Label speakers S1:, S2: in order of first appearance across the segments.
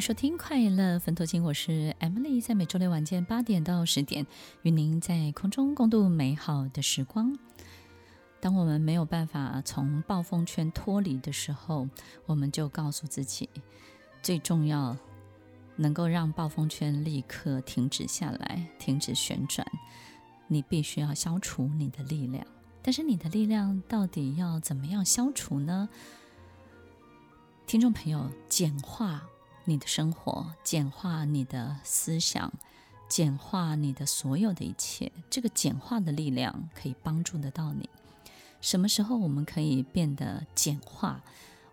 S1: 收听《快乐分头金》，我是 Emily，在每周六晚间八点到十点，与您在空中共度美好的时光。当我们没有办法从暴风圈脱离的时候，我们就告诉自己，最重要能够让暴风圈立刻停止下来、停止旋转，你必须要消除你的力量。但是你的力量到底要怎么样消除呢？听众朋友，简化你的生活，简化你的思想，简化你的所有的一切，这个简化的力量可以帮助得到你。什么时候我们可以变得简化？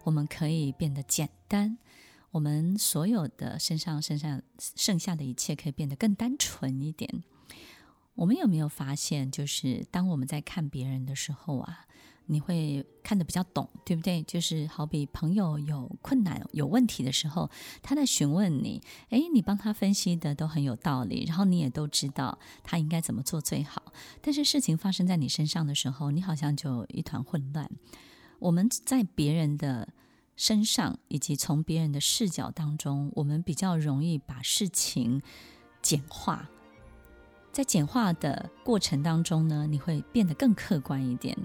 S1: 我们可以变得简单？我们所有的身上、身上剩下的一切可以变得更单纯一点。我们有没有发现，就是当我们在看别人的时候啊，你会看得比较懂，对不对？就是好比朋友有困难、有问题的时候，他在询问你，诶，你帮他分析的都很有道理，然后你也都知道他应该怎么做最好。但是事情发生在你身上的时候，你好像就一团混乱。我们在别人的身上，以及从别人的视角当中，我们比较容易把事情简化。在简化的过程当中呢，你会变得更客观一点。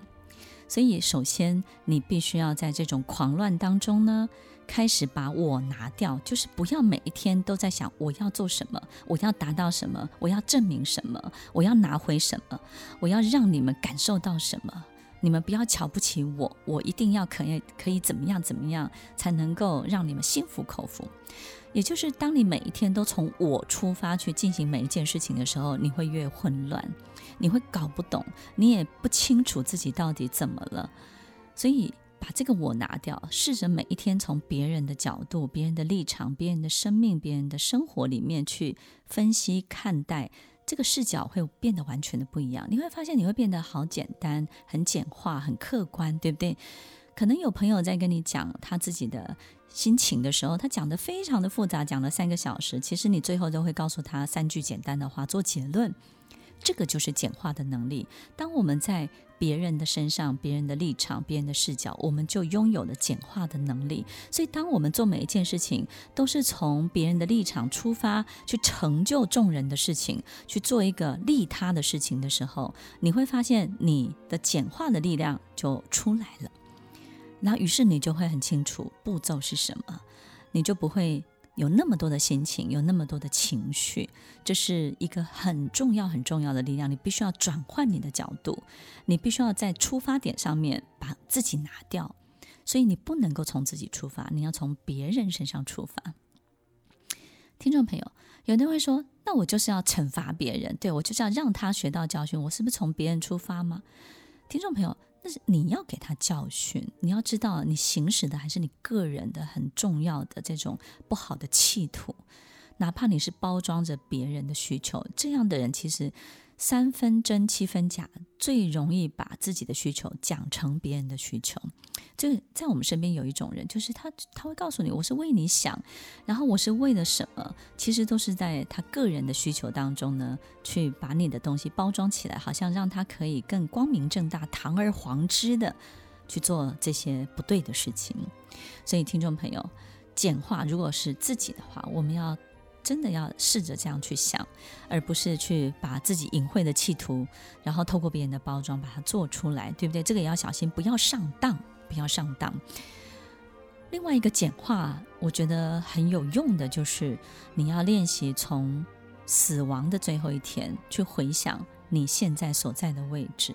S1: 所以，首先你必须要在这种狂乱当中呢，开始把我拿掉，就是不要每一天都在想我要做什么，我要达到什么，我要证明什么，我要拿回什么，我要让你们感受到什么。你们不要瞧不起我，我一定要可以可以怎么样怎么样才能够让你们心服口服。也就是当你每一天都从我出发去进行每一件事情的时候，你会越混乱。你会搞不懂，你也不清楚自己到底怎么了，所以把这个我拿掉，试着每一天从别人的角度、别人的立场、别人的生命、别人的生活里面去分析看待，这个视角会变得完全的不一样。你会发现你会变得好简单、很简化、很客观，对不对？可能有朋友在跟你讲他自己的心情的时候，他讲的非常的复杂，讲了三个小时，其实你最后都会告诉他三句简单的话做结论。这个就是简化的能力。当我们在别人的身上、别人的立场、别人的视角，我们就拥有了简化的能力。所以，当我们做每一件事情都是从别人的立场出发，去成就众人的事情，去做一个利他的事情的时候，你会发现你的简化的力量就出来了。然后，于是你就会很清楚步骤是什么，你就不会。有那么多的心情，有那么多的情绪，这是一个很重要、很重要的力量。你必须要转换你的角度，你必须要在出发点上面把自己拿掉。所以你不能够从自己出发，你要从别人身上出发。听众朋友，有人会说：“那我就是要惩罚别人，对，我就是要让他学到教训。我是不是从别人出发吗？”听众朋友。但是你要给他教训，你要知道你行使的还是你个人的很重要的这种不好的企图，哪怕你是包装着别人的需求，这样的人其实。三分真七分假，最容易把自己的需求讲成别人的需求。就在我们身边有一种人，就是他他会告诉你，我是为你想，然后我是为了什么？其实都是在他个人的需求当中呢，去把你的东西包装起来，好像让他可以更光明正大、堂而皇之的去做这些不对的事情。所以，听众朋友，简化如果是自己的话，我们要。真的要试着这样去想，而不是去把自己隐晦的企图，然后透过别人的包装把它做出来，对不对？这个也要小心，不要上当，不要上当。另外一个简化，我觉得很有用的，就是你要练习从死亡的最后一天去回想你现在所在的位置。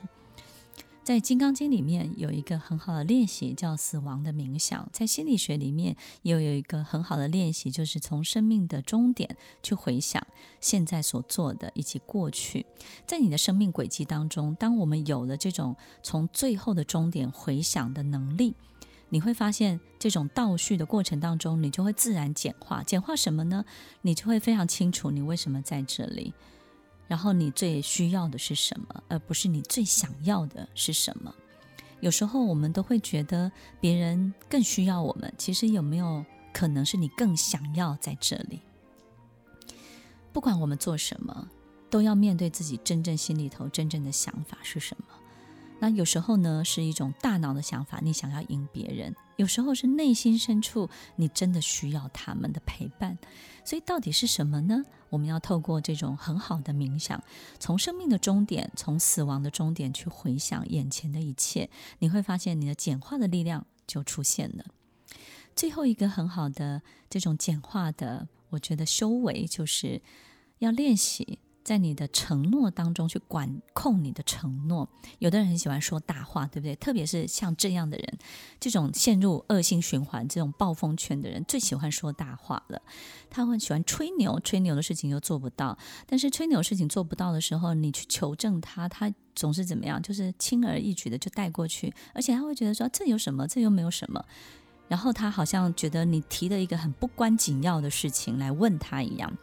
S1: 在《金刚经》里面有一个很好的练习，叫死亡的冥想。在心理学里面也有一个很好的练习，就是从生命的终点去回想现在所做的以及过去。在你的生命轨迹当中，当我们有了这种从最后的终点回想的能力，你会发现这种倒叙的过程当中，你就会自然简化。简化什么呢？你就会非常清楚你为什么在这里。然后你最需要的是什么，而不是你最想要的是什么？有时候我们都会觉得别人更需要我们，其实有没有可能是你更想要在这里？不管我们做什么，都要面对自己真正心里头真正的想法是什么。那有时候呢，是一种大脑的想法，你想要赢别人；有时候是内心深处，你真的需要他们的陪伴。所以到底是什么呢？我们要透过这种很好的冥想，从生命的终点，从死亡的终点去回想眼前的一切，你会发现你的简化的力量就出现了。最后一个很好的这种简化的，我觉得修为就是要练习。在你的承诺当中去管控你的承诺，有的人很喜欢说大话，对不对？特别是像这样的人，这种陷入恶性循环、这种暴风圈的人，最喜欢说大话了。他会喜欢吹牛，吹牛的事情又做不到。但是吹牛事情做不到的时候，你去求证他，他总是怎么样？就是轻而易举的就带过去，而且他会觉得说这有什么？这又没有什么。然后他好像觉得你提了一个很不关紧要的事情来问他一样。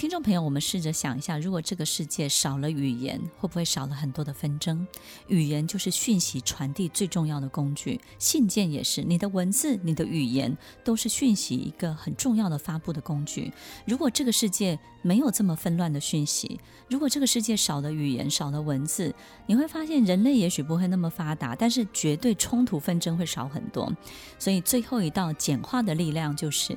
S1: 听众朋友，我们试着想一下，如果这个世界少了语言，会不会少了很多的纷争？语言就是讯息传递最重要的工具，信件也是。你的文字、你的语言都是讯息一个很重要的发布的工具。如果这个世界没有这么纷乱的讯息，如果这个世界少了语言、少了文字，你会发现人类也许不会那么发达，但是绝对冲突纷争会少很多。所以最后一道简化的力量就是。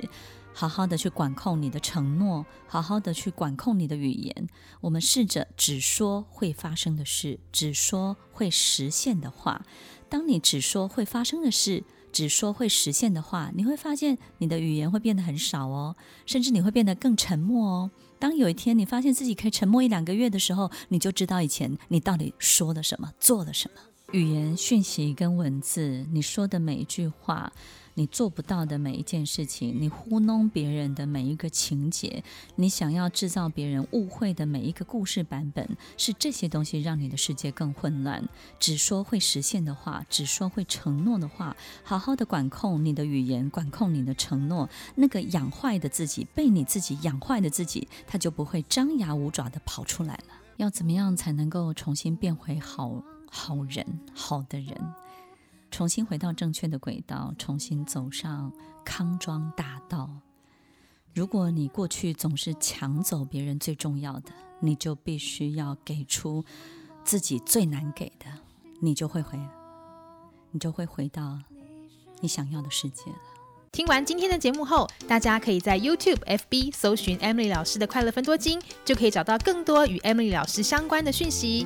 S1: 好好的去管控你的承诺，好好的去管控你的语言。我们试着只说会发生的事，只说会实现的话。当你只说会发生的事，只说会实现的话，你会发现你的语言会变得很少哦，甚至你会变得更沉默哦。当有一天你发现自己可以沉默一两个月的时候，你就知道以前你到底说了什么，做了什么。语言、讯息跟文字，你说的每一句话。你做不到的每一件事情，你糊弄别人的每一个情节，你想要制造别人误会的每一个故事版本，是这些东西让你的世界更混乱。只说会实现的话，只说会承诺的话，好好的管控你的语言，管控你的承诺。那个养坏的自己，被你自己养坏的自己，他就不会张牙舞爪的跑出来了。要怎么样才能够重新变回好好人、好的人？重新回到正确的轨道，重新走上康庄大道。如果你过去总是抢走别人最重要的，你就必须要给出自己最难给的，你就会回，你就会回到你想要的世界了。
S2: 听完今天的节目后，大家可以在 YouTube、FB 搜寻 Emily 老师的快乐分多金，就可以找到更多与 Emily 老师相关的讯息。